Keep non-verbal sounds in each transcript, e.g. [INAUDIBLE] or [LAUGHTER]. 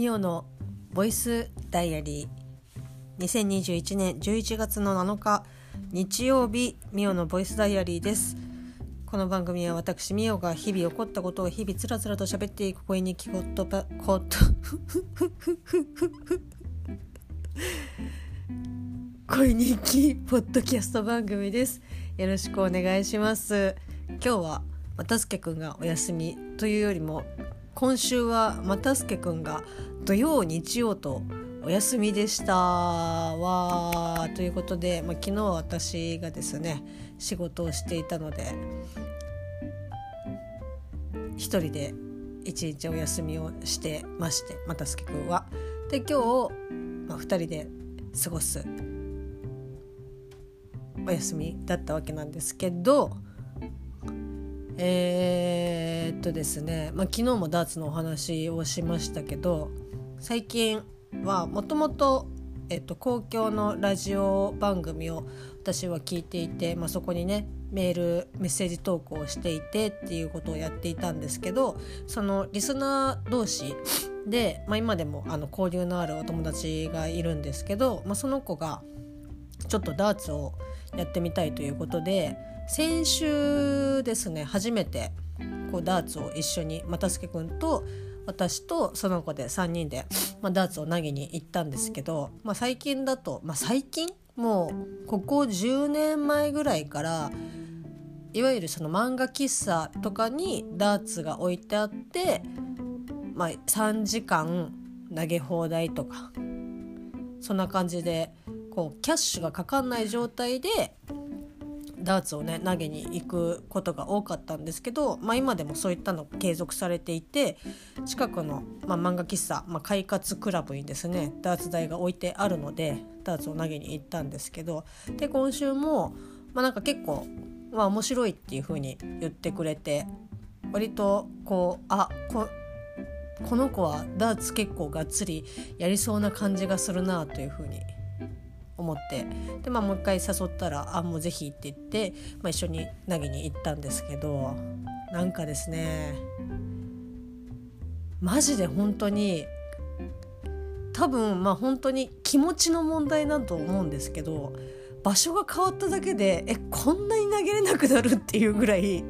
ミオのボイスダイアリー。2021年11月の7日日曜日ミオのボイスダイアリーです。この番組は私ミオが日々起こったことを日々つらつらと喋っていく声に聞こっばこと恋日記ポッドキャスト番組です。よろしくお願いします。今日は又助くんがお休みというよりも今週は又助くんが土曜日曜とお休みでしたわということで、まあ、昨日私がですね仕事をしていたので一人で一日お休みをしてまして又助くんは。で今日、まあ、2人で過ごすお休みだったわけなんですけどえー、っとですね、まあ、昨日もダーツのお話をしましたけど最近はもともと公共のラジオ番組を私は聞いていて、まあ、そこにねメールメッセージ投稿をしていてっていうことをやっていたんですけどそのリスナー同士で、まあ、今でもあの交流のあるお友達がいるんですけど、まあ、その子がちょっとダーツをやってみたいということで先週ですね初めてこうダーツを一緒に又助君と私とその子で3人で、まあ、ダーツを投げに行ったんですけど、まあ、最近だと、まあ、最近？もうここ10年前ぐらいからいわゆるその漫画喫茶とかにダーツが置いてあって、まあ、3時間投げ放題とかそんな感じでこうキャッシュがかかんない状態でダーツをね投げに行くことが多かったんですけど、まあ、今でもそういったの継続されていて近くの、まあ、漫画喫茶、まあ、快活クラブにですねダーツ台が置いてあるのでダーツを投げに行ったんですけどで今週も、まあ、なんか結構、まあ、面白いっていう風に言ってくれて割とこうあここの子はダーツ結構がっつりやりそうな感じがするなという風に思って。で、まあ、もう一回誘ったら「あもうぜひ」って言って、まあ、一緒に投げに行ったんですけどなんかですねマジで本当に多分まあ本当に気持ちの問題だと思うんですけど場所が変わっただけでえこんなに投げれなくなるっていうぐらい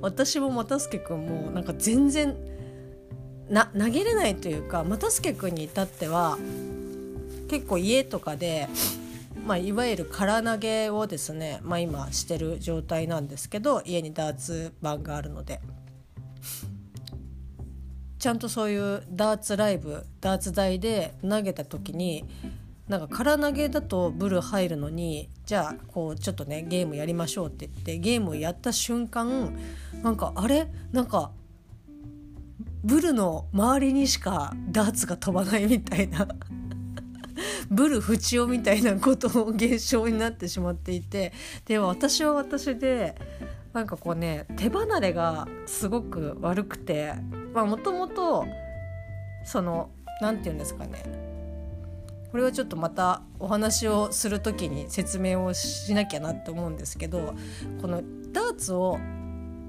私も又助君もなんか全然な投げれないというか又助君に至っては結構家とかでまあ、いわゆる空投げをですね、まあ、今してる状態なんですけど家にダーツ盤があるので。ちゃんとそういうダーツライブダーツ台で投げた時になんか空投げだとブル入るのにじゃあこうちょっとねゲームやりましょうって言ってゲームをやった瞬間なんかあれ？なんかブルの周りにしかダーツが飛ばないみたいな。[LAUGHS] ブル不チオみたいなことを現象になってしまっていてでも私は私でなんかこうね手離れがすごく悪くてまあもともとその何て言うんですかね。これはちょっとまたお話をする時に説明をしなきゃなって思うんですけどこのダーツを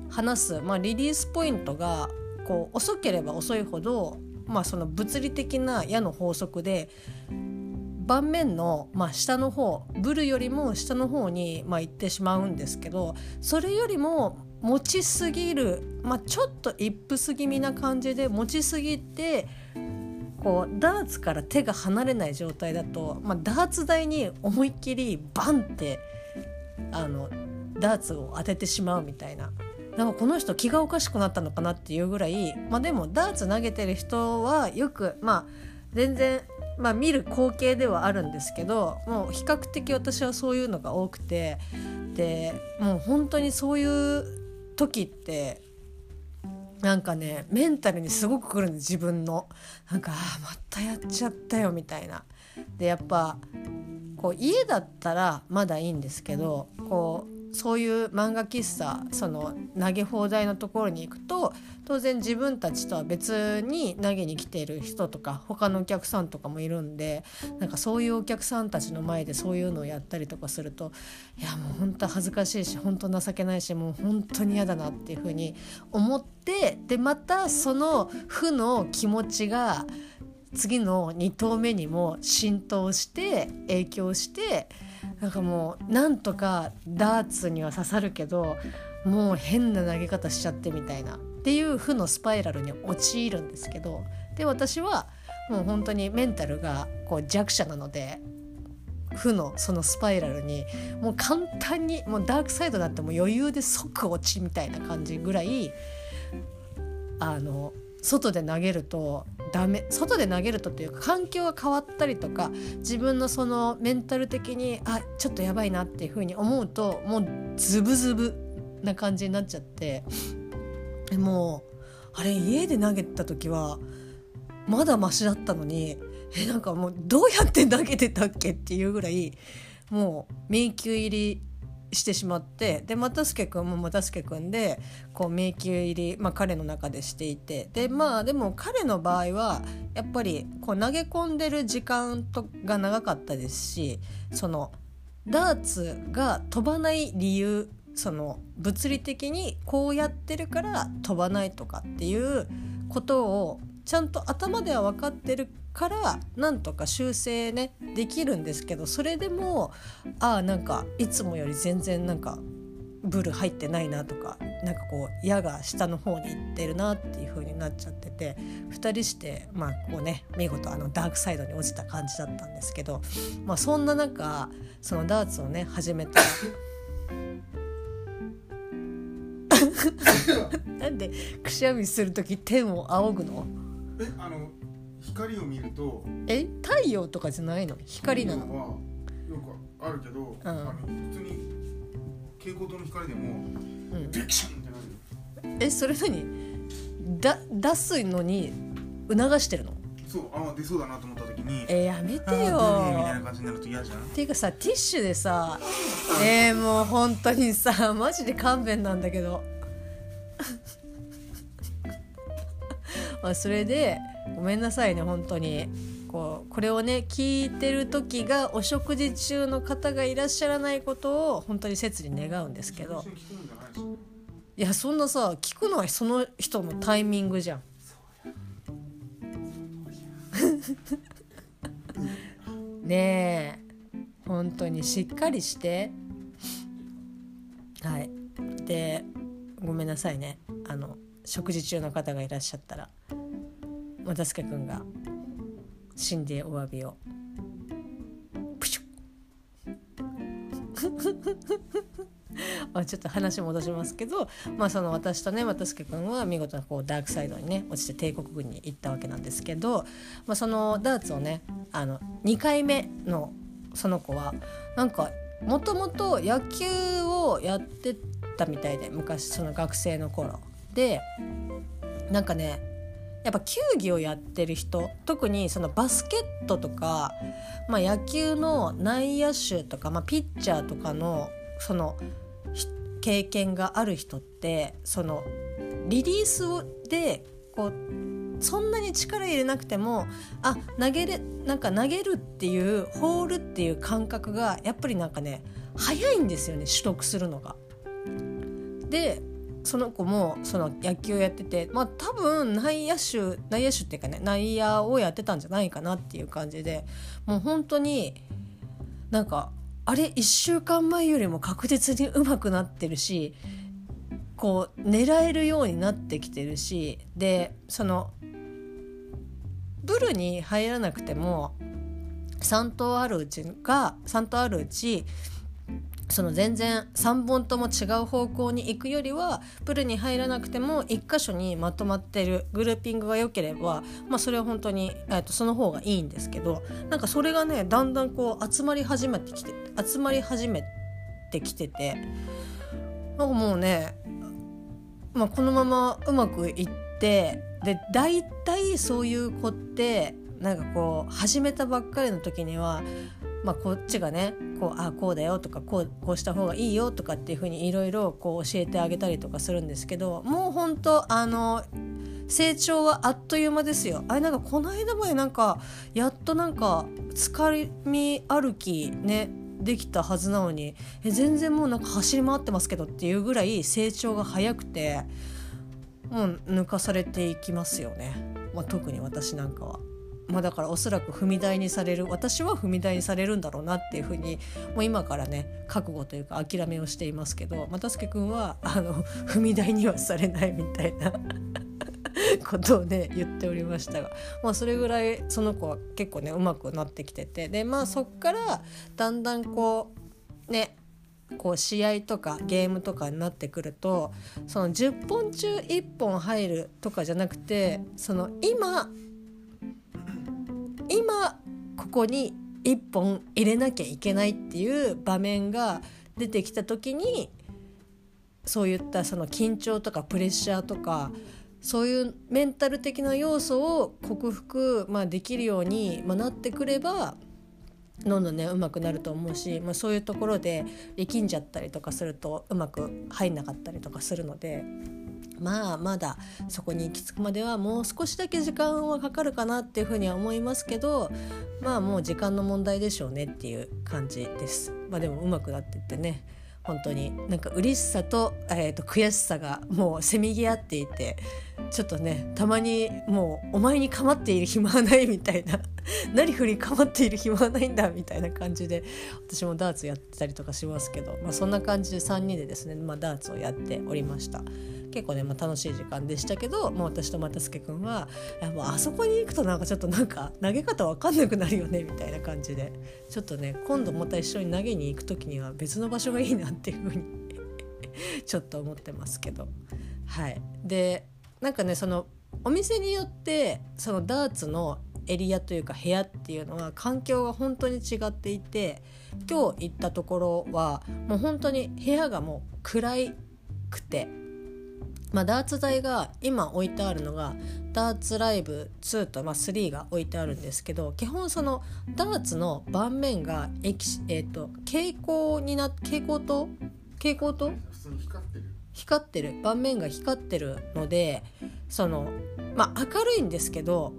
離す、まあ、リリースポイントがこう遅ければ遅いほど、まあ、その物理的な矢の法則で盤面の、まあ、下の方ブルよりも下の方に、まあ、行ってしまうんですけどそれよりも持ちすぎる、まあ、ちょっとイップス気味な感じで持ちすぎてこうダーツから手が離れない状態だと、まあ、ダーツ台に思いっきりバンってあのダーツを当ててしまうみたいな。なんかこの人気がおかしくなったのかなっていうぐらい、まあ、でもダーツ投げてる人はよくまあ全然まあ、見る光景ではあるんですけどもう比較的私はそういうのが多くてでもう本当にそういう時ってなんかねメンタルにすごくくるんで自分のなんかあまたやっちゃったよみたいな。でやっぱこう家だったらまだいいんですけどこうそういう漫画喫茶その投げ放題のところに行くと当然自分たちとは別に投げに来ている人とか他のお客さんとかもいるんでなんかそういうお客さんたちの前でそういうのをやったりとかするといやもう本当恥ずかしいし本当情けないしもう本当に嫌だなっていうふうに思ってでまたその負の気持ちが次の2投目にも浸透して影響してなんかもうなんとかダーツには刺さるけどもう変な投げ方しちゃってみたいな。っていう負のスパイラルに陥るんですけど。で私はもう本当にメンタルがこう弱者なので負のそのスパイラルにもう簡単にもうダークサイドだってもう余裕で即落ちみたいな感じぐらいあの外で投げるとダメ。外で投げるとというか環境が変わったりとか自分のそのメンタル的にあちょっとやばいなっていうふうに思うともうズブズブな感じになっちゃってもうあれ家で投げた時はまだマシだったのにえなんかもうどうやって投げてたっけっていうぐらいもう迷宮入りしてしまってで又助君も又助君でこう迷宮入り、まあ、彼の中でしていてでまあでも彼の場合はやっぱりこう投げ込んでる時間とが長かったですしそのダーツが飛ばない理由その物理的にこうやってるから飛ばないとかっていうことをちゃんと頭では分かってるからなんとか修正ねできるんですけどそれでもああなんかいつもより全然なんかブル入ってないなとかなんかこう矢が下の方に行ってるなっていう風になっちゃってて2人してまあこうね見事あのダークサイドに落ちた感じだったんですけど、まあ、そんな中そのダーツをね始めた。[LAUGHS] なんでくしゃみする時天を仰ぐの？えあの光を見るとえ太陽とかじゃないの？光なの？はよくあるけど、あの普通に蛍光灯の光でも、うん。デクションってなるよ。えそれ何？だ出すのに促してるの？そうあ出そうだなと思った時にえやめてよ。みたいな感じになると嫌じゃん。っていうかさティッシュでさえー、もう本当にさマジで勘弁なんだけどそれでごめんなさいね本当に。こうこれをね聞いてる時がお食事中の方がいらっしゃらないことを本当に切に願うんですけど。いやそんなさ聞くのはその人のタイミングじゃん。[LAUGHS] ねえ本当にしっかりして。はい。でごめんなさいね。あの食事中の方がいらっしゃったら又助君が死んでお詫びを。プシュま [LAUGHS] あちょっと話戻しますけど、まあ、その私とね又助君は見事なこうダークサイドにね落ちて帝国軍に行ったわけなんですけど、まあ、そのダーツをねあの2回目のその子はなんかもともと野球をやってたみたいで昔その学生の頃。でなんかねやっぱ球技をやってる人特にそのバスケットとか、まあ、野球の内野手とか、まあ、ピッチャーとかのその経験がある人ってそのリリースでこうそんなに力入れなくてもあ投げれなんか投げるっていうホールっていう感覚がやっぱりなんかね早いんですよね取得するのが。でその子もその野球をやっててまあ多分内野手内野手っていうかね内野をやってたんじゃないかなっていう感じでもう本当になんかあれ1週間前よりも確実に上手くなってるしこう狙えるようになってきてるしでそのブルに入らなくても3頭あるうちが3頭あるうちその全然3本とも違う方向に行くよりはプルに入らなくても1箇所にまとまってるグルーピングが良ければ、まあ、それは本当に、えー、とその方がいいんですけどなんかそれがねだんだんこう集まり始めてきて集まり始めてきててなんかもうね、まあ、このままうまくいってで大体そういう子ってなんかこう始めたばっかりの時にはまあ、こっちがねこうあこうだよとかこうこうした方がいいよとかっていうふうにいろいろ教えてあげたりとかするんですけどもう本当あの成長はあっという間ですよ。あれなんかこの間までなんかやっとなんか疲み歩きねできたはずなのにえ全然もうなんか走り回ってますけどっていうぐらい成長が早くてもう抜かされていきますよね、まあ、特に私なんかは。まあ、だからおそらく踏み台にされる私は踏み台にされるんだろうなっていうふうにもう今からね覚悟というか諦めをしていますけど又助君はあの [LAUGHS] 踏み台にはされないみたいな [LAUGHS] ことをね言っておりましたが、まあ、それぐらいその子は結構ねうまくなってきててでまあそっからだんだんこうねこう試合とかゲームとかになってくるとその10本中1本入るとかじゃなくてその今今ここに1本入れなきゃいけないっていう場面が出てきた時にそういったその緊張とかプレッシャーとかそういうメンタル的な要素を克服、まあ、できるように、まあ、なってくればどんどんね上手くなると思うし、まあ、そういうところで力んじゃったりとかするとうまく入んなかったりとかするので。まあまだそこに行き着くまではもう少しだけ時間はかかるかなっていうふうには思いますけどまあもう時間の問題でしょうねっていう感じです。まあ、でも上手くなってってね本当になんか嬉しさと,、えー、と悔しさがもうせめぎ合っていてちょっとねたまにもうお前に構っている暇はないみたいな [LAUGHS] 何振り構っている暇はないんだみたいな感じで私もダーツやってたりとかしますけど、まあ、そんな感じで3人でですね、まあ、ダーツをやっておりました。結構ね、まあ、楽しい時間でしたけど、まあ、私と又助君はやもうあそこに行くとなんかちょっとなんか投げ方分かんなくなるよねみたいな感じで。ちょっとね今度また一緒に投げに行く時には別の場所がいいなっていうふうに [LAUGHS] ちょっと思ってますけど。はい。でなんかねそのお店によってそのダーツのエリアというか部屋っていうのは環境が本当に違っていて今日行ったところはもう本当に部屋がもう暗くてまあ、ダーツ台が今置いてあるのがダーツライブ2と、まあ、3が置いてあるんですけど基本そのダーツの盤面がえーと、蛍光にな蛍光灯？蛍光灯？光ってる。盤面が光ってるのでそのまあ明るいんですけど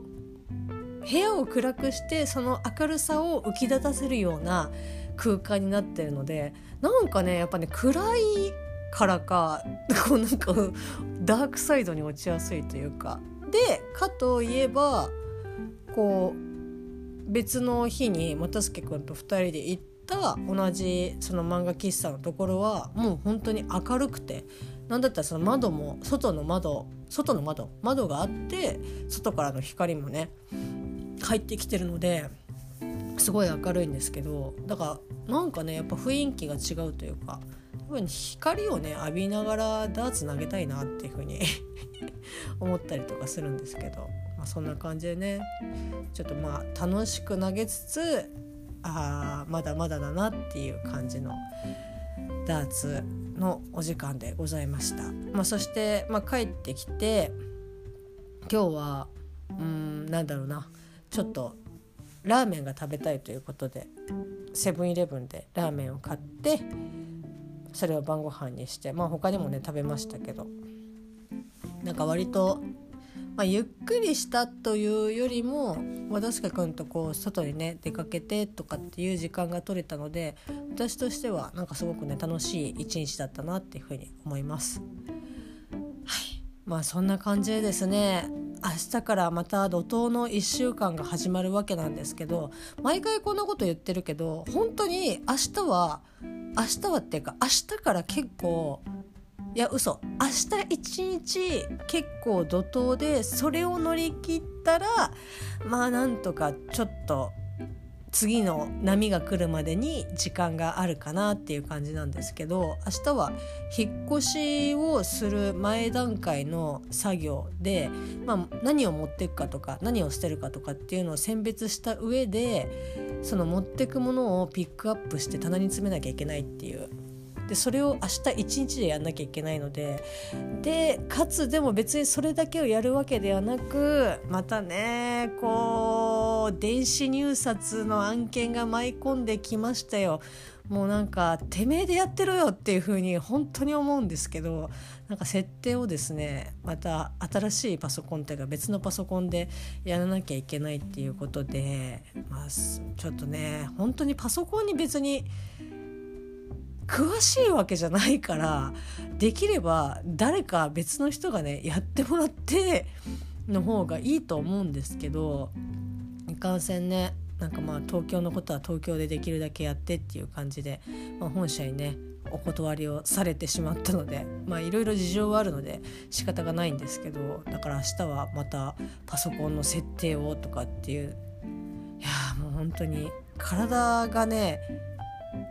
部屋を暗くしてその明るさを浮き立たせるような空間になってるのでなんかねやっぱね暗いからかこうなんかダークサイドに落ちやすいというか。でかといえばこう別の日に又助君と2人で行った同じその漫画喫茶のところはもう本当に明るくて。なんだったらその窓も外の窓外の窓窓があって外からの光もね入ってきてるのですごい明るいんですけど。だからなんかねやっぱ雰囲気が違うというか。分光をね浴びながらダーツ投げたいなっていう風に [LAUGHS] 思ったりとかするんですけど、まあ、そんな感じでねちょっとまあ楽しく投げつつあまだまだだなっていう感じのダーツのお時間でございました。まあ、そして、まあ、帰ってきて今日はうんなんだろうなちょっとラーメンが食べたいということでセブンイレブンでラーメンを買ってそれを晩ご飯にしてまあ他にもね食べましたけど。なんか割と、まあ、ゆっくりしたというよりも和助君とこう外にね出かけてとかっていう時間が取れたので私としてはなんかすごくね楽しい一日だったなっていうふうに思います。はい。まあそんな感じでですね明日からまた怒涛の1週間が始まるわけなんですけど毎回こんなこと言ってるけど本当に明日は明日はっていうか明日から結構いや嘘。明日一日結構怒涛でそれを乗り切ったらまあなんとかちょっと次の波が来るまでに時間があるかなっていう感じなんですけど明日は引っ越しをする前段階の作業で、まあ、何を持っていくかとか何を捨てるかとかっていうのを選別した上でその持ってくものをピックアップして棚に詰めなきゃいけないっていうでそれを明日一日でやんなきゃいけないのででかつでも別にそれだけをやるわけではなくまたねこう電子入札の案件が舞い込んできましたよ。もうなんかてめえでやってろよっていう風に本当に思うんですけどなんか設定をですねまた新しいパソコンというか別のパソコンでやらなきゃいけないっていうことで、まあ、ちょっとね本当にパソコンに別に詳しいわけじゃないからできれば誰か別の人がねやってもらっての方がいいと思うんですけどいかんせんねなんかまあ東京のことは東京でできるだけやってっていう感じで、まあ、本社にねお断りをされてしまったのでまあいろいろ事情はあるので仕方がないんですけどだから明日はまたパソコンの設定をとかっていう。いやもう本当に体がね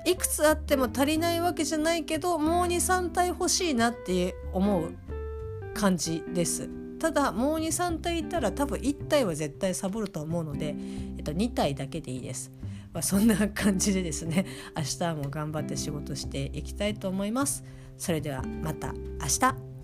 いくつあっても足りないわけじゃないけどもう23体欲しいなって思う感じです。ただもう23体いたら多分1体は絶対サボると思うので、えっと、2体だけでいいです。まあ、そんな感じでですね明日も頑張って仕事していきたいと思います。それではまた明日。